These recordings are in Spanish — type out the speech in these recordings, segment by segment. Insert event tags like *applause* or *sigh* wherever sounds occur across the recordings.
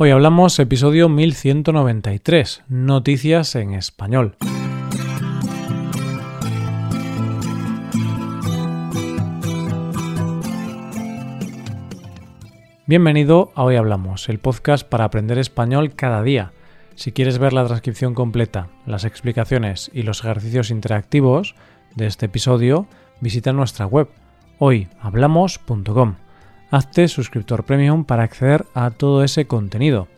Hoy hablamos episodio 1193, Noticias en Español. Bienvenido a Hoy Hablamos, el podcast para aprender español cada día. Si quieres ver la transcripción completa, las explicaciones y los ejercicios interactivos de este episodio, visita nuestra web hoyhablamos.com hazte suscriptor premium para acceder a todo ese contenido.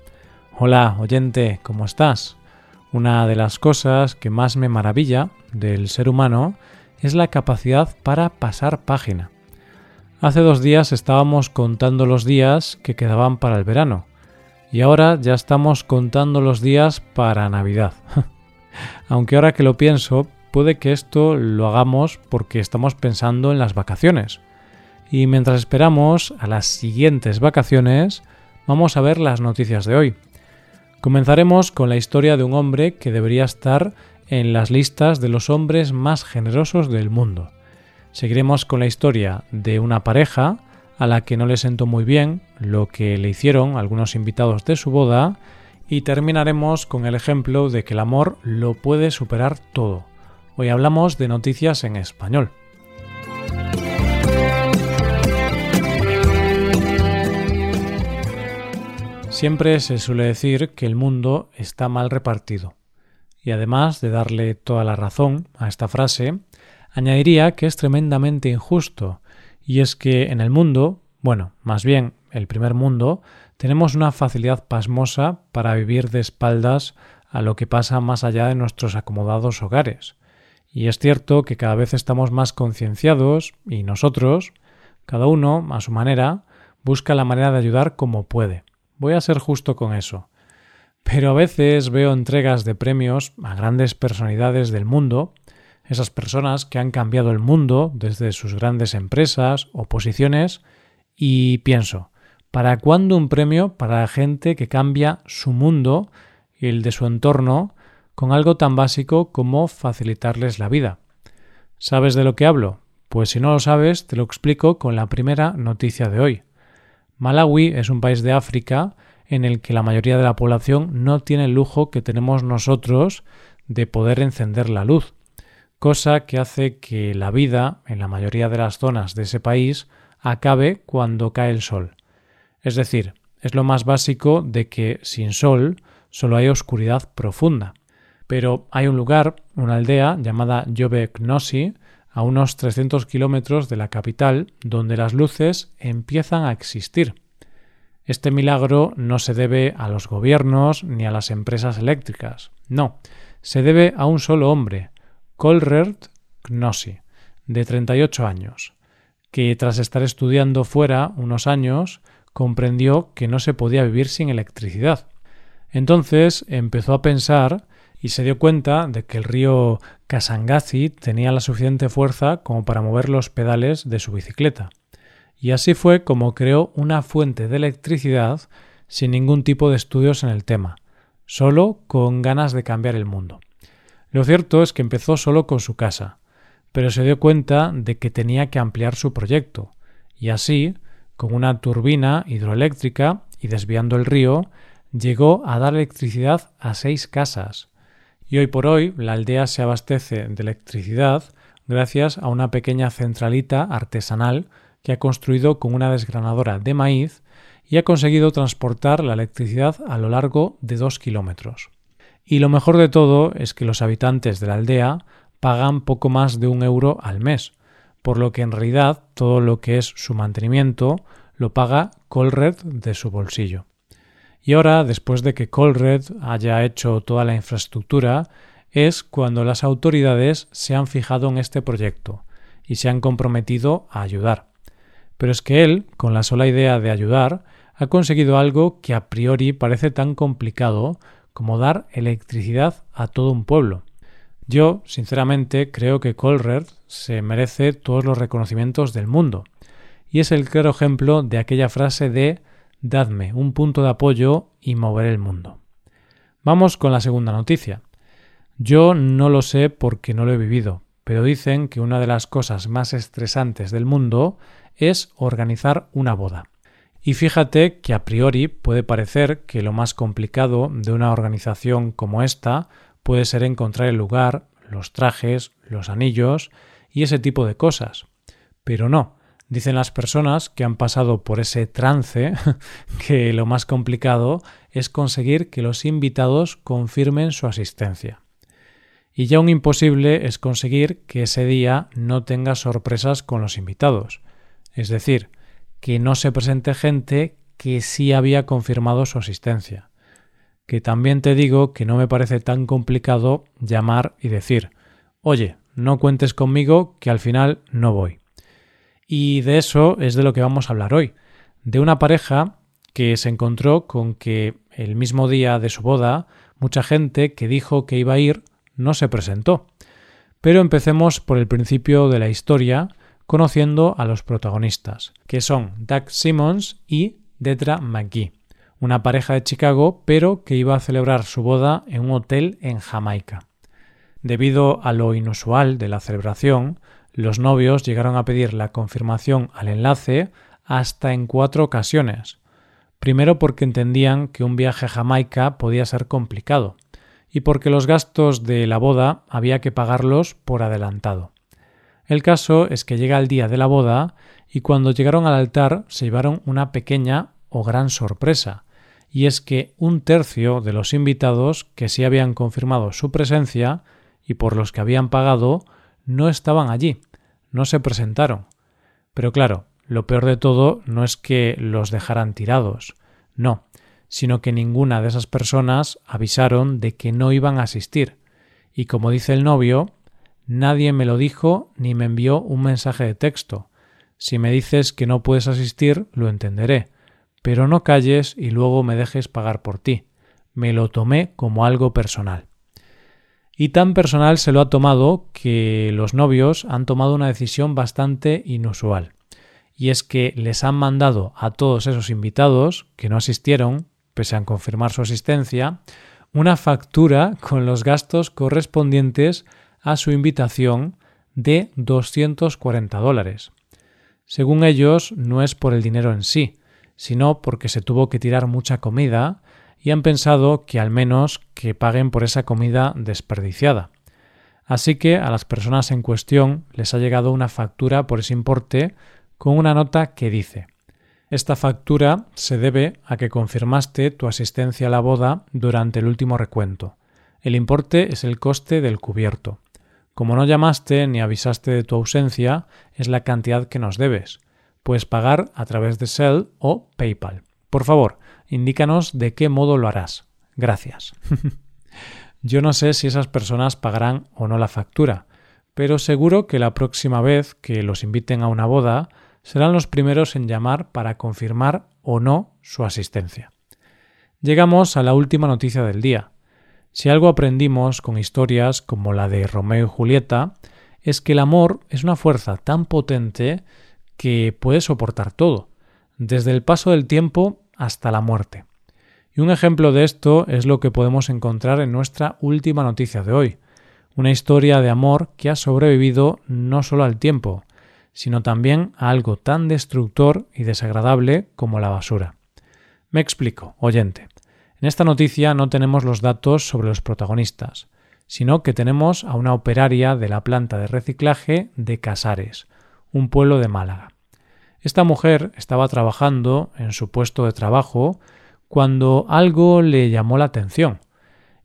Hola, oyente, ¿cómo estás? Una de las cosas que más me maravilla del ser humano es la capacidad para pasar página. Hace dos días estábamos contando los días que quedaban para el verano y ahora ya estamos contando los días para Navidad. *laughs* Aunque ahora que lo pienso, puede que esto lo hagamos porque estamos pensando en las vacaciones. Y mientras esperamos a las siguientes vacaciones, vamos a ver las noticias de hoy. Comenzaremos con la historia de un hombre que debería estar en las listas de los hombres más generosos del mundo. Seguiremos con la historia de una pareja a la que no le sentó muy bien lo que le hicieron algunos invitados de su boda y terminaremos con el ejemplo de que el amor lo puede superar todo. Hoy hablamos de noticias en español. Siempre se suele decir que el mundo está mal repartido. Y además de darle toda la razón a esta frase, añadiría que es tremendamente injusto, y es que en el mundo, bueno, más bien el primer mundo, tenemos una facilidad pasmosa para vivir de espaldas a lo que pasa más allá de nuestros acomodados hogares. Y es cierto que cada vez estamos más concienciados y nosotros, cada uno, a su manera, busca la manera de ayudar como puede. Voy a ser justo con eso. Pero a veces veo entregas de premios a grandes personalidades del mundo, esas personas que han cambiado el mundo desde sus grandes empresas o posiciones, y pienso, ¿para cuándo un premio para gente que cambia su mundo y el de su entorno con algo tan básico como facilitarles la vida? ¿Sabes de lo que hablo? Pues si no lo sabes, te lo explico con la primera noticia de hoy. Malawi es un país de África en el que la mayoría de la población no tiene el lujo que tenemos nosotros de poder encender la luz, cosa que hace que la vida en la mayoría de las zonas de ese país acabe cuando cae el sol. Es decir, es lo más básico de que sin sol solo hay oscuridad profunda. Pero hay un lugar, una aldea llamada Jove Knossi, a unos 300 kilómetros de la capital, donde las luces empiezan a existir. Este milagro no se debe a los gobiernos ni a las empresas eléctricas, no, se debe a un solo hombre, Kolrert Knossi, de 38 años, que tras estar estudiando fuera unos años comprendió que no se podía vivir sin electricidad. Entonces empezó a pensar y se dio cuenta de que el río Kasangazi tenía la suficiente fuerza como para mover los pedales de su bicicleta. Y así fue como creó una fuente de electricidad sin ningún tipo de estudios en el tema, solo con ganas de cambiar el mundo. Lo cierto es que empezó solo con su casa, pero se dio cuenta de que tenía que ampliar su proyecto, y así, con una turbina hidroeléctrica y desviando el río, llegó a dar electricidad a seis casas, y hoy por hoy la aldea se abastece de electricidad gracias a una pequeña centralita artesanal que ha construido con una desgranadora de maíz y ha conseguido transportar la electricidad a lo largo de dos kilómetros. Y lo mejor de todo es que los habitantes de la aldea pagan poco más de un euro al mes, por lo que en realidad todo lo que es su mantenimiento lo paga Colred de su bolsillo. Y ahora, después de que Colred haya hecho toda la infraestructura, es cuando las autoridades se han fijado en este proyecto y se han comprometido a ayudar. Pero es que él, con la sola idea de ayudar, ha conseguido algo que a priori parece tan complicado como dar electricidad a todo un pueblo. Yo, sinceramente, creo que Colred se merece todos los reconocimientos del mundo, y es el claro ejemplo de aquella frase de Dadme un punto de apoyo y moveré el mundo. Vamos con la segunda noticia. Yo no lo sé porque no lo he vivido, pero dicen que una de las cosas más estresantes del mundo es organizar una boda. Y fíjate que a priori puede parecer que lo más complicado de una organización como esta puede ser encontrar el lugar, los trajes, los anillos y ese tipo de cosas. Pero no, dicen las personas que han pasado por ese trance *laughs* que lo más complicado es conseguir que los invitados confirmen su asistencia. Y ya un imposible es conseguir que ese día no tenga sorpresas con los invitados. Es decir, que no se presente gente que sí había confirmado su asistencia. Que también te digo que no me parece tan complicado llamar y decir, oye, no cuentes conmigo que al final no voy. Y de eso es de lo que vamos a hablar hoy, de una pareja que se encontró con que el mismo día de su boda mucha gente que dijo que iba a ir no se presentó. Pero empecemos por el principio de la historia, conociendo a los protagonistas, que son Doug Simmons y Detra McGee, una pareja de Chicago, pero que iba a celebrar su boda en un hotel en Jamaica. Debido a lo inusual de la celebración, los novios llegaron a pedir la confirmación al enlace hasta en cuatro ocasiones. Primero porque entendían que un viaje a Jamaica podía ser complicado, y porque los gastos de la boda había que pagarlos por adelantado. El caso es que llega el día de la boda y cuando llegaron al altar se llevaron una pequeña o gran sorpresa, y es que un tercio de los invitados que sí habían confirmado su presencia y por los que habían pagado no estaban allí, no se presentaron. Pero claro, lo peor de todo no es que los dejaran tirados, no, sino que ninguna de esas personas avisaron de que no iban a asistir. Y como dice el novio, nadie me lo dijo ni me envió un mensaje de texto. Si me dices que no puedes asistir, lo entenderé, pero no calles y luego me dejes pagar por ti. Me lo tomé como algo personal. Y tan personal se lo ha tomado que los novios han tomado una decisión bastante inusual. Y es que les han mandado a todos esos invitados que no asistieron, pese a confirmar su asistencia, una factura con los gastos correspondientes a su invitación de 240 dólares. Según ellos, no es por el dinero en sí, sino porque se tuvo que tirar mucha comida y han pensado que al menos que paguen por esa comida desperdiciada. Así que a las personas en cuestión les ha llegado una factura por ese importe con una nota que dice Esta factura se debe a que confirmaste tu asistencia a la boda durante el último recuento. El importe es el coste del cubierto. Como no llamaste ni avisaste de tu ausencia, es la cantidad que nos debes. Puedes pagar a través de Shell o PayPal. Por favor, indícanos de qué modo lo harás. Gracias. *laughs* Yo no sé si esas personas pagarán o no la factura, pero seguro que la próxima vez que los inviten a una boda serán los primeros en llamar para confirmar o no su asistencia. Llegamos a la última noticia del día. Si algo aprendimos con historias como la de Romeo y Julieta, es que el amor es una fuerza tan potente que puede soportar todo, desde el paso del tiempo hasta la muerte. Y un ejemplo de esto es lo que podemos encontrar en nuestra última noticia de hoy, una historia de amor que ha sobrevivido no solo al tiempo, sino también a algo tan destructor y desagradable como la basura. Me explico, oyente. En esta noticia no tenemos los datos sobre los protagonistas, sino que tenemos a una operaria de la planta de reciclaje de Casares, un pueblo de Málaga. Esta mujer estaba trabajando en su puesto de trabajo cuando algo le llamó la atención.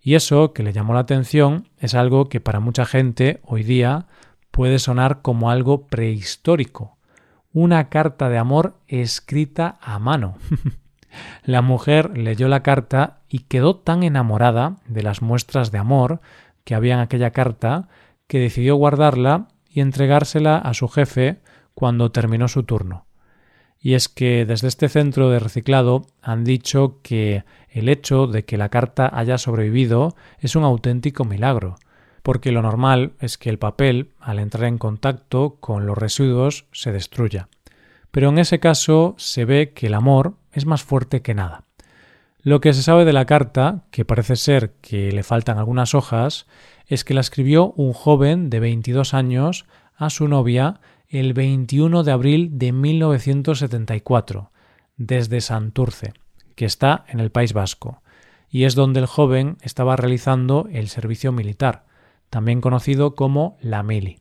Y eso que le llamó la atención es algo que para mucha gente hoy día puede sonar como algo prehistórico. Una carta de amor escrita a mano. *laughs* la mujer leyó la carta y quedó tan enamorada de las muestras de amor que había en aquella carta que decidió guardarla y entregársela a su jefe cuando terminó su turno. Y es que desde este centro de reciclado han dicho que el hecho de que la carta haya sobrevivido es un auténtico milagro, porque lo normal es que el papel, al entrar en contacto con los residuos, se destruya. Pero en ese caso se ve que el amor es más fuerte que nada. Lo que se sabe de la carta, que parece ser que le faltan algunas hojas, es que la escribió un joven de 22 años a su novia el 21 de abril de 1974, desde Santurce, que está en el País Vasco, y es donde el joven estaba realizando el servicio militar, también conocido como la mili.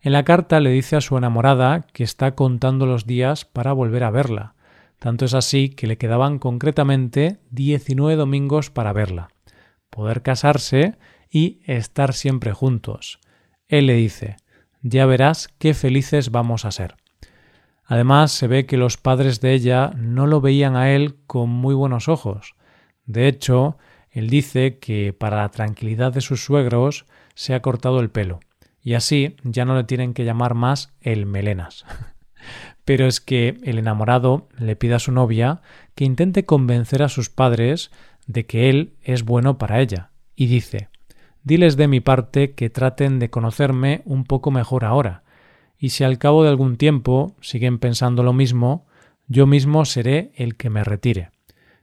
En la carta le dice a su enamorada que está contando los días para volver a verla. Tanto es así que le quedaban concretamente 19 domingos para verla, poder casarse y estar siempre juntos. Él le dice, ya verás qué felices vamos a ser. Además, se ve que los padres de ella no lo veían a él con muy buenos ojos. De hecho, él dice que para la tranquilidad de sus suegros se ha cortado el pelo, y así ya no le tienen que llamar más el melenas. *laughs* Pero es que el enamorado le pide a su novia que intente convencer a sus padres de que él es bueno para ella, y dice Diles de mi parte que traten de conocerme un poco mejor ahora, y si al cabo de algún tiempo siguen pensando lo mismo, yo mismo seré el que me retire,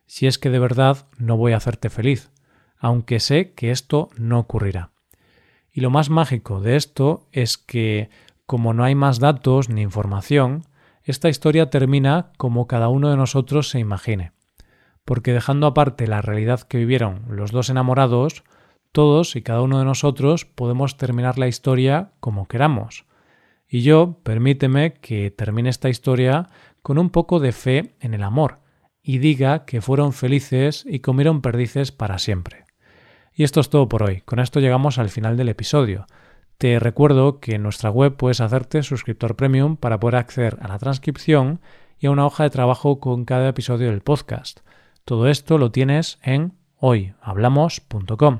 si es que de verdad no voy a hacerte feliz, aunque sé que esto no ocurrirá. Y lo más mágico de esto es que, como no hay más datos ni información, esta historia termina como cada uno de nosotros se imagine. Porque dejando aparte la realidad que vivieron los dos enamorados, todos y cada uno de nosotros podemos terminar la historia como queramos. Y yo, permíteme que termine esta historia con un poco de fe en el amor y diga que fueron felices y comieron perdices para siempre. Y esto es todo por hoy. Con esto llegamos al final del episodio. Te recuerdo que en nuestra web puedes hacerte suscriptor premium para poder acceder a la transcripción y a una hoja de trabajo con cada episodio del podcast. Todo esto lo tienes en hoyhablamos.com.